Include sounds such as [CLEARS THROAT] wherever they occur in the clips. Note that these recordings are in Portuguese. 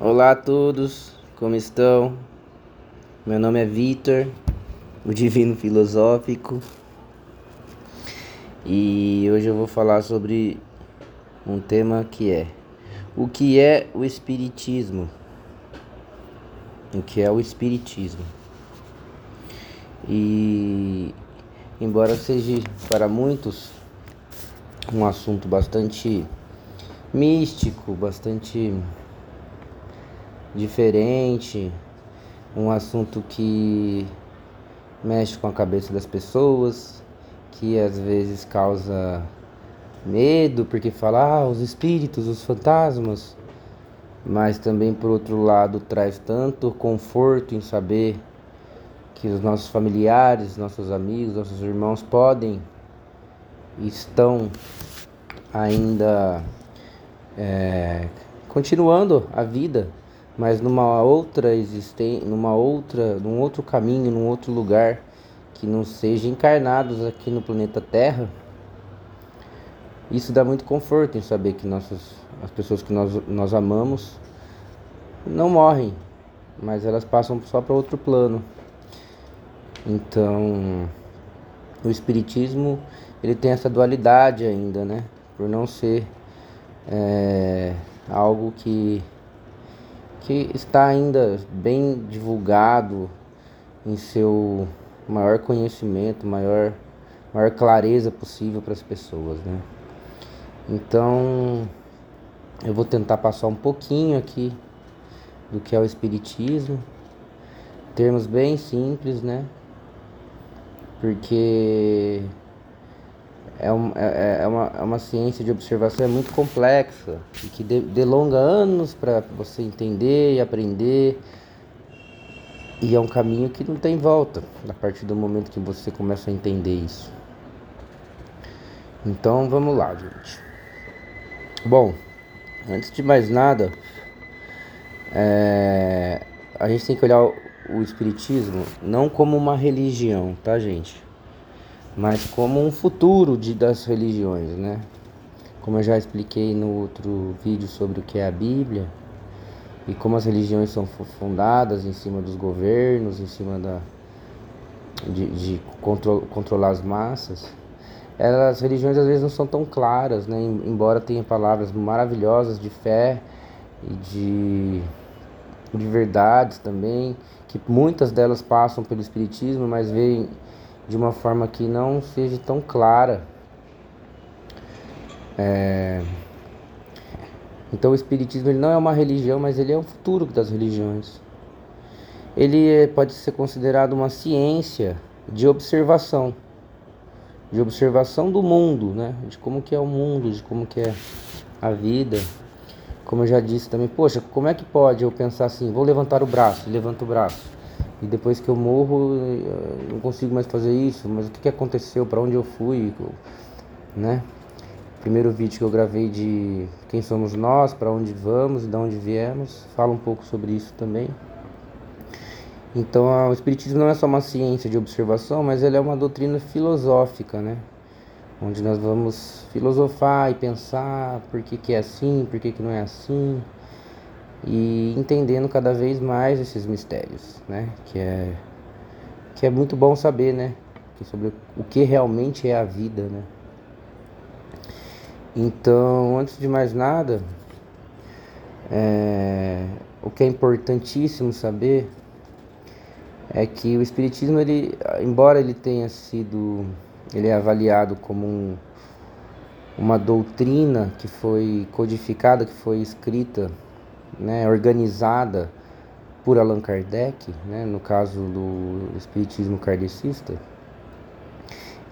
Olá a todos, como estão? Meu nome é Vitor, o Divino Filosófico, e hoje eu vou falar sobre um tema que é o que é o Espiritismo? O que é o Espiritismo? E embora seja para muitos um assunto bastante místico, bastante diferente, um assunto que mexe com a cabeça das pessoas, que às vezes causa medo, porque fala, ah, os espíritos, os fantasmas, mas também por outro lado traz tanto conforto em saber que os nossos familiares, nossos amigos, nossos irmãos podem estão ainda é, continuando a vida mas numa outra existência, numa outra, num outro caminho, num outro lugar que não seja encarnados aqui no planeta Terra. Isso dá muito conforto em saber que nossas, as pessoas que nós, nós amamos não morrem, mas elas passam só para outro plano. Então, o espiritismo ele tem essa dualidade ainda, né? Por não ser é, algo que que está ainda bem divulgado em seu maior conhecimento, maior, maior clareza possível para as pessoas, né? Então, eu vou tentar passar um pouquinho aqui do que é o espiritismo, termos bem simples, né? Porque é, um, é, é, uma, é uma ciência de observação é muito complexa e que de, delonga anos para você entender e aprender. E é um caminho que não tem volta a partir do momento que você começa a entender isso. Então vamos lá, gente. Bom, antes de mais nada, é, a gente tem que olhar o Espiritismo não como uma religião, tá, gente? Mas como um futuro de, das religiões, né? Como eu já expliquei no outro vídeo sobre o que é a Bíblia e como as religiões são fundadas em cima dos governos, em cima da, de, de control, controlar as massas, elas, as religiões às vezes não são tão claras, né? embora tenha palavras maravilhosas de fé e de, de verdades também, que muitas delas passam pelo Espiritismo, mas veem de uma forma que não seja tão clara. É... Então o Espiritismo ele não é uma religião, mas ele é o futuro das religiões. Ele é, pode ser considerado uma ciência de observação, de observação do mundo, né? De como que é o mundo, de como que é a vida. Como eu já disse também, poxa, como é que pode eu pensar assim, vou levantar o braço, levanto o braço e depois que eu morro consigo mais fazer isso, mas o que, que aconteceu, para onde eu fui, né? Primeiro vídeo que eu gravei de quem somos nós, para onde vamos de onde viemos, fala um pouco sobre isso também. Então, o espiritismo não é só uma ciência de observação, mas ele é uma doutrina filosófica, né? Onde nós vamos filosofar e pensar por que, que é assim, por que, que não é assim e entendendo cada vez mais esses mistérios, né? Que é que é muito bom saber, né? Que sobre o que realmente é a vida, né? Então, antes de mais nada, é, o que é importantíssimo saber é que o espiritismo, ele, embora ele tenha sido, ele é avaliado como um, uma doutrina que foi codificada, que foi escrita né, organizada por Allan Kardec, né, no caso do espiritismo kardecista,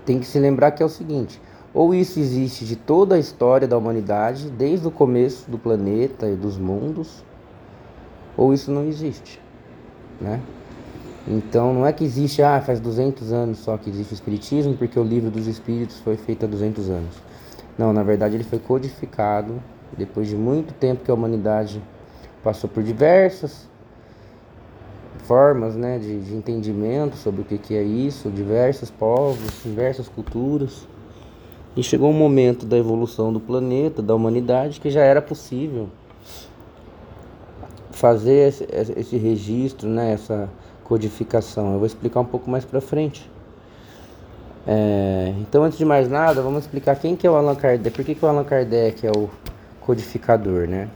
tem que se lembrar que é o seguinte: ou isso existe de toda a história da humanidade, desde o começo do planeta e dos mundos, ou isso não existe, né? Então não é que existe, ah, faz 200 anos só que existe o espiritismo, porque o livro dos espíritos foi feito há 200 anos. Não, na verdade ele foi codificado depois de muito tempo que a humanidade passou por diversas formas né, de, de entendimento sobre o que, que é isso, diversos povos, diversas culturas. E chegou um momento da evolução do planeta, da humanidade, que já era possível fazer esse, esse registro, né, essa codificação. Eu vou explicar um pouco mais para frente. É, então, antes de mais nada, vamos explicar quem que é o Allan Kardec. Por que, que o Allan Kardec é o codificador, né?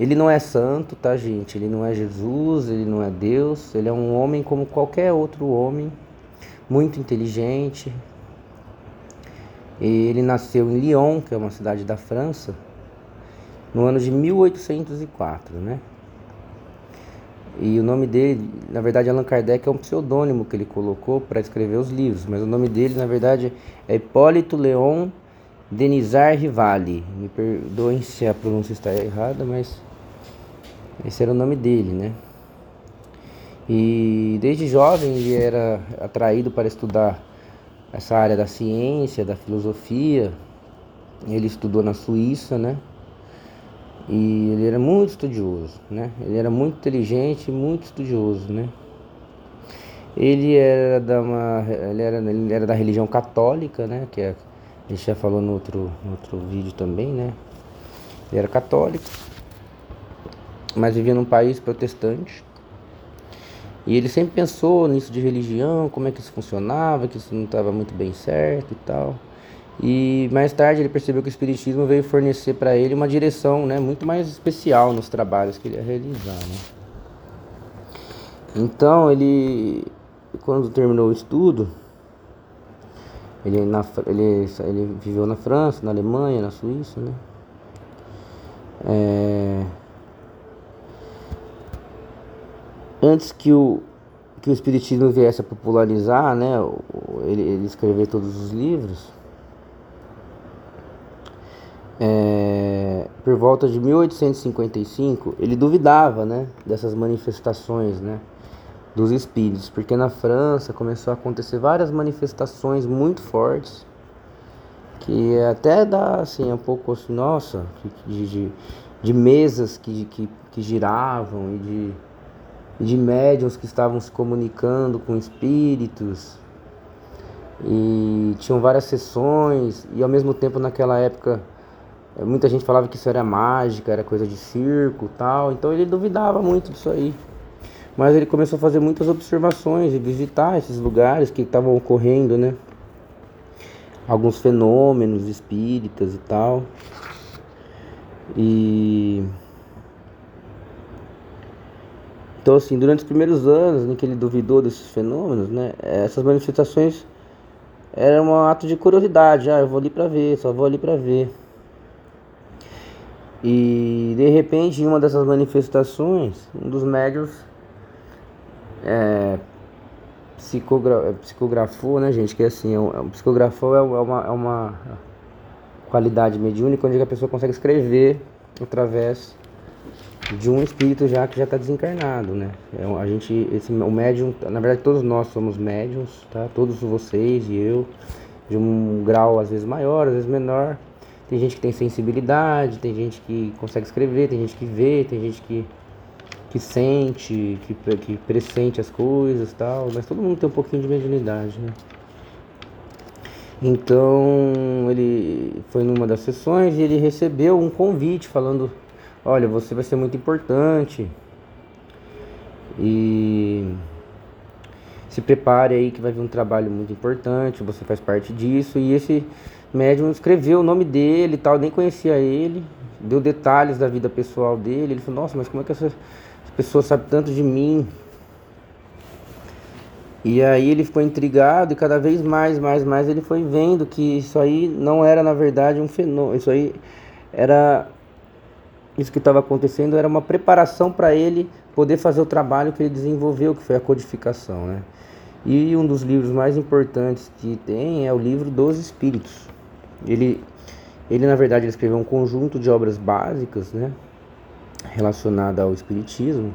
Ele não é santo, tá, gente? Ele não é Jesus, ele não é Deus. Ele é um homem como qualquer outro homem, muito inteligente. Ele nasceu em Lyon, que é uma cidade da França, no ano de 1804, né? E o nome dele, na verdade, Allan Kardec é um pseudônimo que ele colocou para escrever os livros, mas o nome dele, na verdade, é Hipólito Leon Denizar Rivali. Me perdoem se a pronúncia está errada, mas esse era o nome dele, né? E desde jovem ele era atraído para estudar essa área da ciência, da filosofia. Ele estudou na Suíça, né? E ele era muito estudioso, né? Ele era muito inteligente, muito estudioso, né? Ele era da uma, ele era, ele era da religião católica, né? Que é, a gente já falou no outro, no outro vídeo também, né? Ele era católico, mas vivia num país protestante. E ele sempre pensou nisso de religião, como é que isso funcionava, que isso não estava muito bem certo e tal. E mais tarde ele percebeu que o Espiritismo veio fornecer para ele uma direção né, muito mais especial nos trabalhos que ele ia realizar. Né? Então ele, quando terminou o estudo, ele, na, ele, ele viveu na França, na Alemanha, na Suíça, né? É, antes que o, que o Espiritismo viesse a popularizar, né, ele, ele escrever todos os livros, é, por volta de 1855, ele duvidava, né, dessas manifestações, né, dos espíritos, porque na França começou a acontecer várias manifestações muito fortes, que até dá, assim, um pouco assim, nossa, de, de, de mesas que, que, que giravam e de de médiums que estavam se comunicando com espíritos e tinham várias sessões e ao mesmo tempo naquela época eh, muita gente falava que isso era mágica, era coisa de circo tal, então ele duvidava muito disso aí. Mas ele começou a fazer muitas observações e visitar esses lugares que estavam ocorrendo, né? Alguns fenômenos espíritas e tal. E então, assim, durante os primeiros anos em que ele duvidou desses fenômenos, né, essas manifestações eram um ato de curiosidade. Ah, eu vou ali para ver, só vou ali para ver. E de repente, em uma dessas manifestações, um dos médios é, psicogra é, psicografou, né, gente? Que é assim, é um, é psicografou é uma, é uma qualidade mediúnica onde a pessoa consegue escrever através de um espírito já que já está desencarnado, né? É, a gente, esse, o médium, na verdade todos nós somos médiums, tá? Todos vocês e eu, de um grau às vezes maior, às vezes menor. Tem gente que tem sensibilidade, tem gente que consegue escrever, tem gente que vê, tem gente que, que sente, que, que pressente as coisas tal, mas todo mundo tem um pouquinho de mediunidade, né? Então ele foi numa das sessões e ele recebeu um convite falando olha, você vai ser muito importante e se prepare aí que vai vir um trabalho muito importante, você faz parte disso. E esse médium escreveu o nome dele e tal, nem conhecia ele, deu detalhes da vida pessoal dele. Ele falou, nossa, mas como é que essa pessoa sabe tanto de mim? E aí ele ficou intrigado e cada vez mais, mais, mais ele foi vendo que isso aí não era na verdade um fenômeno, isso aí era isso que estava acontecendo era uma preparação para ele poder fazer o trabalho que ele desenvolveu, que foi a codificação, né? E um dos livros mais importantes que tem é o livro dos Espíritos. Ele, ele na verdade, ele escreveu um conjunto de obras básicas, né? Relacionada ao Espiritismo.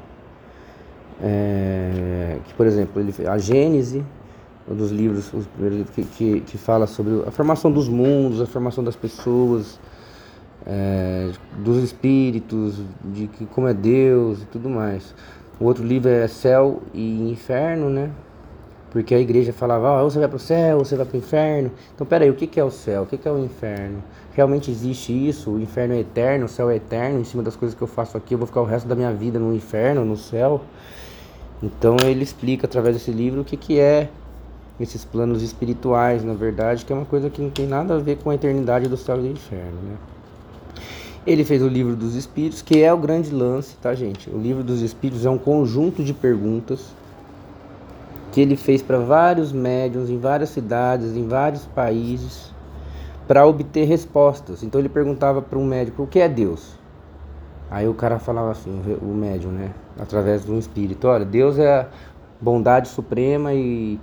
É, que, por exemplo, ele, a Gênese, um dos livros, os primeiros livros que, que, que fala sobre a formação dos mundos, a formação das pessoas, é, dos espíritos, de que como é Deus e tudo mais. O outro livro é Céu e Inferno, né? Porque a igreja falava, oh, ou você vai para o céu, você vai para o inferno. Então, peraí, o que é o céu? O que é o inferno? Realmente existe isso? O inferno é eterno, o céu é eterno? Em cima das coisas que eu faço aqui, eu vou ficar o resto da minha vida no inferno, no céu? Então, ele explica através desse livro o que, que é esses planos espirituais, na verdade, que é uma coisa que não tem nada a ver com a eternidade do céu e do inferno, né? Ele fez o livro dos Espíritos, que é o grande lance, tá, gente? O livro dos Espíritos é um conjunto de perguntas que ele fez para vários médiums em várias cidades, em vários países, para obter respostas. Então ele perguntava para um médico: "O que é Deus?" Aí o cara falava assim, o médium, né, através de um espírito: "Olha, Deus é a bondade suprema e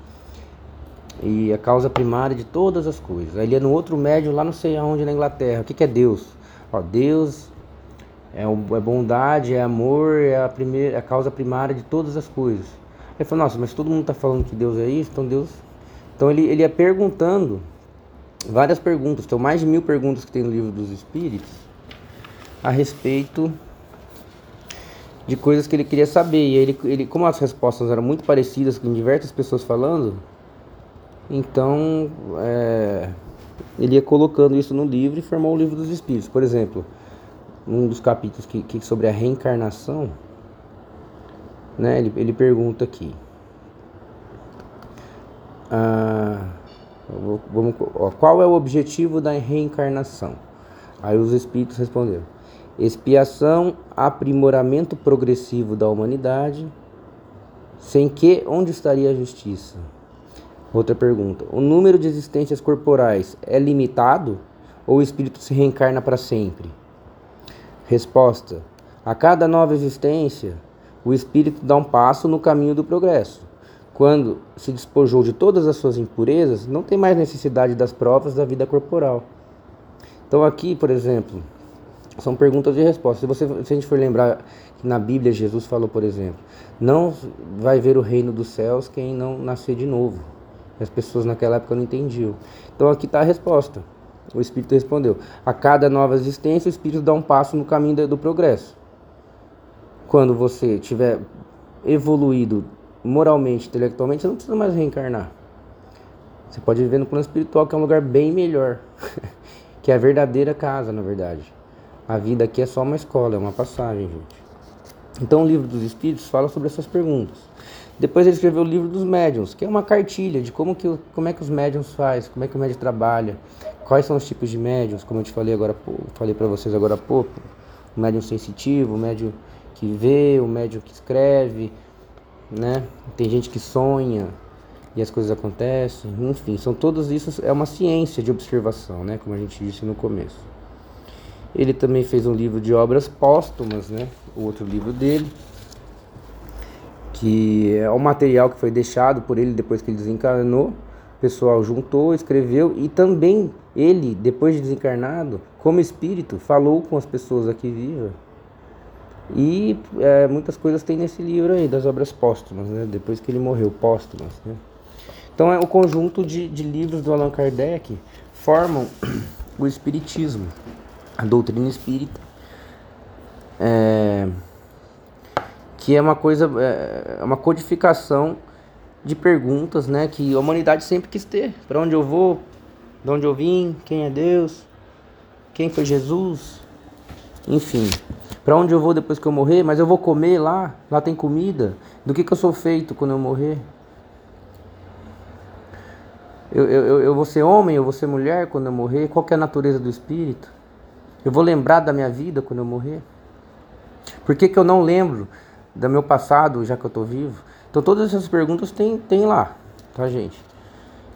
e a causa primária de todas as coisas." Aí ele ia no outro médium lá não sei aonde na Inglaterra: "O que que é Deus?" Ó, Deus é, é bondade, é amor, é a primeira, é a causa primária de todas as coisas. Ele falou, nossa, mas todo mundo está falando que Deus é isso, então Deus. Então ele, ele ia perguntando várias perguntas, então mais de mil perguntas que tem no livro dos Espíritos a respeito de coisas que ele queria saber. E ele, ele como as respostas eram muito parecidas com diversas pessoas falando, então é, ele ia colocando isso no livro e formou o livro dos Espíritos. Por exemplo, um dos capítulos que, que sobre a reencarnação né? Ele, ele pergunta aqui. Ah, vamos, ó, qual é o objetivo da reencarnação? Aí os espíritos responderam: expiação, aprimoramento progressivo da humanidade, sem que onde estaria a justiça? Outra pergunta: o número de existências corporais é limitado ou o espírito se reencarna para sempre? Resposta: a cada nova existência o espírito dá um passo no caminho do progresso. Quando se despojou de todas as suas impurezas, não tem mais necessidade das provas da vida corporal. Então, aqui, por exemplo, são perguntas e respostas. Se, você, se a gente for lembrar que na Bíblia Jesus falou, por exemplo, não vai ver o reino dos céus quem não nascer de novo. As pessoas naquela época não entendiam. Então, aqui está a resposta. O Espírito respondeu: A cada nova existência, o Espírito dá um passo no caminho do progresso quando você tiver evoluído moralmente, intelectualmente, você não precisa mais reencarnar. Você pode viver no plano espiritual, que é um lugar bem melhor, [LAUGHS] que é a verdadeira casa, na verdade. A vida aqui é só uma escola, é uma passagem, gente. Então, o livro dos Espíritos fala sobre essas perguntas. Depois ele escreveu o livro dos médiums, que é uma cartilha de como, que, como é que os médiums faz, como é que o médium trabalha, quais são os tipos de médiums, como eu te falei agora, falei para vocês agora há pouco, o médium sensitivo, o médium que vê, o médium que escreve, né? Tem gente que sonha e as coisas acontecem. Enfim, são todas isso é uma ciência de observação, né? Como a gente disse no começo. Ele também fez um livro de obras póstumas, né? O outro livro dele, que é o material que foi deixado por ele depois que ele desencarnou. O pessoal juntou, escreveu e também ele, depois de desencarnado, como espírito, falou com as pessoas aqui vivas e é, muitas coisas tem nesse livro aí, das obras póstumas, né? Depois que ele morreu, póstumas, né? Então é o conjunto de, de livros do Allan Kardec formam [CLEARS THROAT] o Espiritismo, a doutrina espírita, é, que é uma coisa, é, é uma codificação de perguntas, né? Que a humanidade sempre quis ter. Para onde eu vou? De onde eu vim? Quem é Deus? Quem foi Jesus? Enfim, para onde eu vou depois que eu morrer? Mas eu vou comer lá? Lá tem comida? Do que, que eu sou feito quando eu morrer? Eu, eu, eu vou ser homem, eu vou ser mulher quando eu morrer? Qual é a natureza do espírito? Eu vou lembrar da minha vida quando eu morrer? Por que, que eu não lembro do meu passado já que eu estou vivo? Então todas essas perguntas tem, tem lá, tá gente?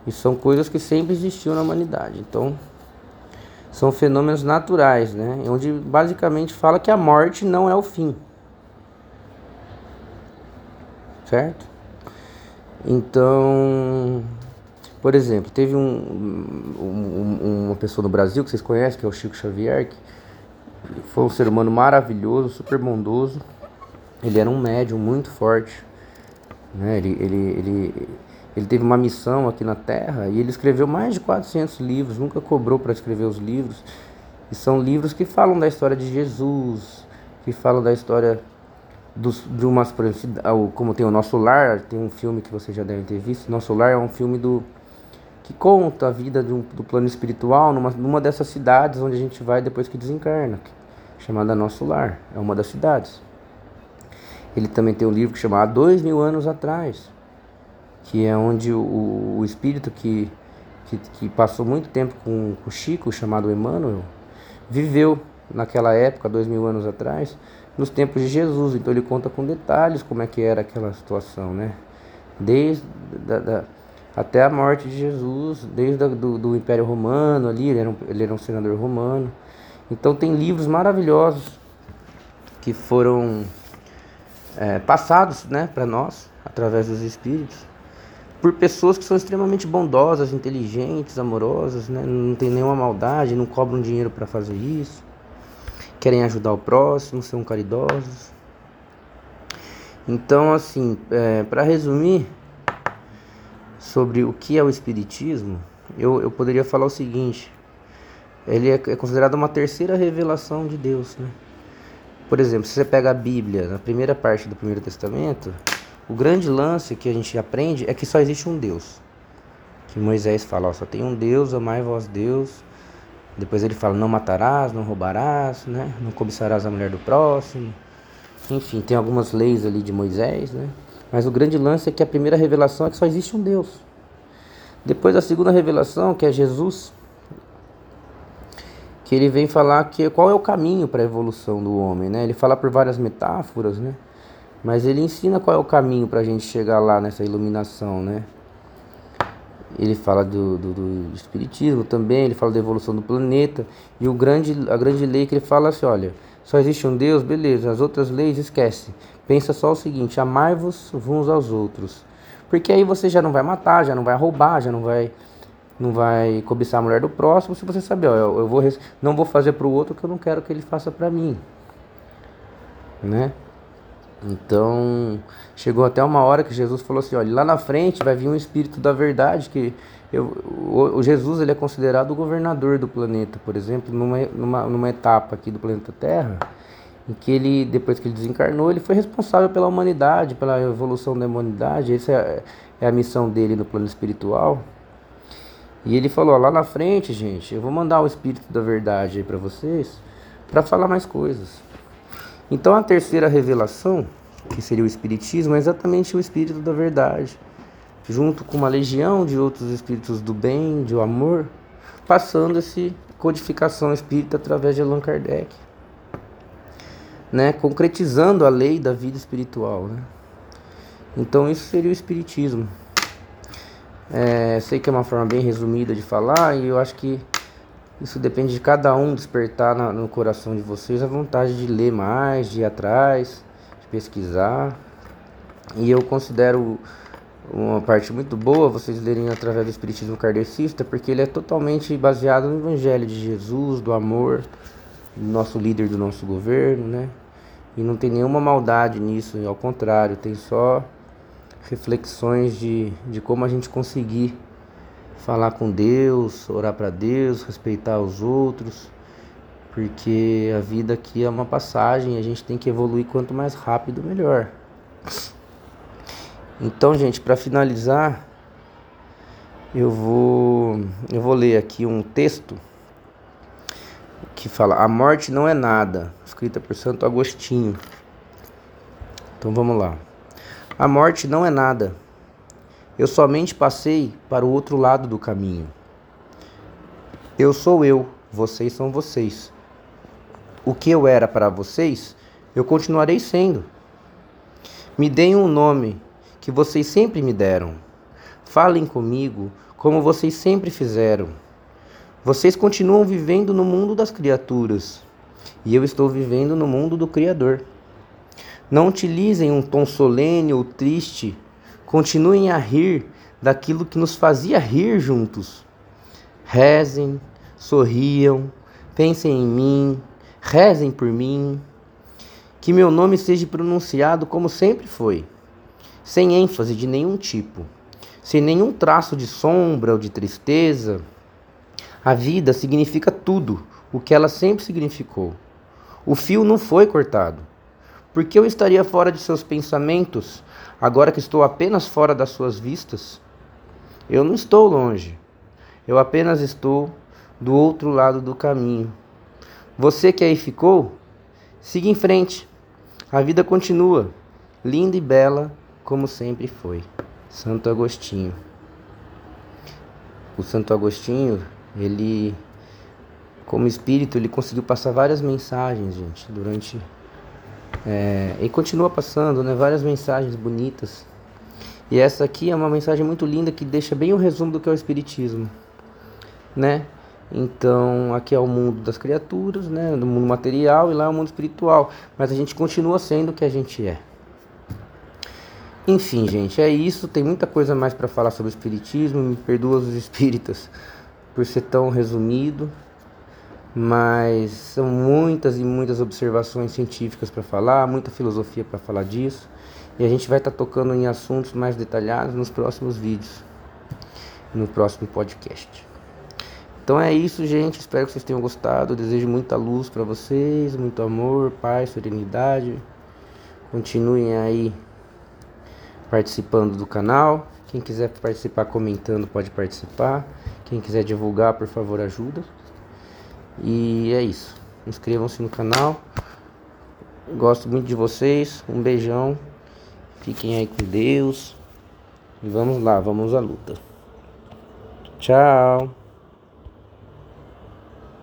E são coisas que sempre existiu na humanidade. Então são fenômenos naturais, né? Onde basicamente fala que a morte não é o fim. Certo? Então, por exemplo, teve um, um, uma pessoa no Brasil que vocês conhecem, que é o Chico Xavier, que foi um ser humano maravilhoso, super bondoso. Ele era um médium muito forte. Né? Ele, ele, ele, ele teve uma missão aqui na Terra e ele escreveu mais de 400 livros, nunca cobrou para escrever os livros. E são livros que falam da história de Jesus, que falam da história dos, de umas, como tem o Nosso Lar, tem um filme que vocês já devem ter visto. Nosso Lar é um filme do que conta a vida um, do plano espiritual numa, numa dessas cidades onde a gente vai depois que desencarna, chamada Nosso Lar. É uma das cidades. Ele também tem um livro que chama Dois Mil Anos Atrás, que é onde o, o espírito que, que, que, passou muito tempo com, com Chico, chamado Emmanuel, viveu naquela época, dois mil anos atrás, nos tempos de Jesus. Então ele conta com detalhes como é que era aquela situação, né? Desde da, da, até a morte de Jesus, desde a, do, do, Império Romano ali, ele era, um, ele era um senador romano. Então tem livros maravilhosos que foram é, passados né, para nós, através dos Espíritos, por pessoas que são extremamente bondosas, inteligentes, amorosas, né, não tem nenhuma maldade, não cobram dinheiro para fazer isso querem ajudar o próximo, são caridosos. Então, assim, é, para resumir sobre o que é o Espiritismo, eu, eu poderia falar o seguinte: ele é, é considerado uma terceira revelação de Deus. Né? Por exemplo, se você pega a Bíblia, na primeira parte do Primeiro Testamento, o grande lance que a gente aprende é que só existe um Deus. Que Moisés fala: ó, só tem um Deus, amai vós Deus depois ele fala: não matarás, não roubarás, né? não cobiçarás a mulher do próximo. Enfim, tem algumas leis ali de Moisés, né? Mas o grande lance é que a primeira revelação é que só existe um Deus. Depois a segunda revelação, que é Jesus, que ele vem falar que qual é o caminho para a evolução do homem, né? Ele fala por várias metáforas, né? Mas ele ensina qual é o caminho para a gente chegar lá nessa iluminação, né? ele fala do, do, do, espiritismo também, ele fala da evolução do planeta e o grande, a grande lei que ele fala assim, olha, só existe um Deus, beleza, as outras leis esquece. Pensa só o seguinte, amai-vos uns aos outros. Porque aí você já não vai matar, já não vai roubar, já não vai não vai cobiçar a mulher do próximo, se você saber, ó, eu, eu vou não vou fazer para o outro que eu não quero que ele faça para mim. Né? Então, chegou até uma hora que Jesus falou assim: olha, lá na frente vai vir um espírito da verdade que eu, o, o, Jesus ele é considerado o governador do planeta, por exemplo, numa, numa, numa etapa aqui do planeta Terra, em que ele, depois que ele desencarnou, ele foi responsável pela humanidade, pela evolução da humanidade. Essa é, é a missão dele no plano espiritual. E ele falou: ó, lá na frente, gente, eu vou mandar o espírito da verdade aí para vocês, para falar mais coisas. Então a terceira revelação, que seria o Espiritismo, é exatamente o Espírito da Verdade, junto com uma legião de outros espíritos do bem, de amor, passando essa codificação espírita através de Allan Kardec, né? concretizando a lei da vida espiritual. Né? Então isso seria o Espiritismo. É, sei que é uma forma bem resumida de falar e eu acho que isso depende de cada um despertar na, no coração de vocês a vontade de ler mais, de ir atrás, de pesquisar. E eu considero uma parte muito boa vocês lerem através do Espiritismo Kardecista, porque ele é totalmente baseado no Evangelho de Jesus, do amor, do nosso líder do nosso governo, né? E não tem nenhuma maldade nisso, ao contrário, tem só reflexões de, de como a gente conseguir falar com Deus, orar para Deus, respeitar os outros, porque a vida aqui é uma passagem, a gente tem que evoluir quanto mais rápido melhor. Então, gente, para finalizar, eu vou eu vou ler aqui um texto que fala: "A morte não é nada", escrita por Santo Agostinho. Então vamos lá. A morte não é nada eu somente passei para o outro lado do caminho. Eu sou eu, vocês são vocês. O que eu era para vocês, eu continuarei sendo. Me deem um nome que vocês sempre me deram. Falem comigo como vocês sempre fizeram. Vocês continuam vivendo no mundo das criaturas e eu estou vivendo no mundo do Criador. Não utilizem um tom solene ou triste Continuem a rir daquilo que nos fazia rir juntos. Rezem, sorriam, pensem em mim, rezem por mim. Que meu nome seja pronunciado como sempre foi, sem ênfase de nenhum tipo, sem nenhum traço de sombra ou de tristeza. A vida significa tudo o que ela sempre significou. O fio não foi cortado Por que eu estaria fora de seus pensamentos, agora que estou apenas fora das suas vistas? Eu não estou longe. Eu apenas estou do outro lado do caminho. Você que aí ficou, siga em frente. A vida continua, linda e bela como sempre foi. Santo Agostinho. O Santo Agostinho, ele como espírito, ele conseguiu passar várias mensagens, gente, durante é, e continua passando, né, várias mensagens bonitas. E essa aqui é uma mensagem muito linda que deixa bem o resumo do que é o espiritismo, né? Então, aqui é o mundo das criaturas, né, do mundo material e lá é o mundo espiritual, mas a gente continua sendo o que a gente é. Enfim, gente, é isso. Tem muita coisa mais para falar sobre o espiritismo. Me perdoa os espíritas por ser tão resumido, mas são muitas e muitas observações científicas para falar, muita filosofia para falar disso. E a gente vai estar tá tocando em assuntos mais detalhados nos próximos vídeos, no próximo podcast. Então é isso, gente. Espero que vocês tenham gostado. Eu desejo muita luz para vocês, muito amor, paz, serenidade. Continuem aí participando do canal. Quem quiser participar comentando pode participar. Quem quiser divulgar, por favor, ajuda. E é isso. Inscrevam-se no canal. Gosto muito de vocês. Um beijão. Fiquem aí com Deus. E vamos lá, vamos à luta. Tchau.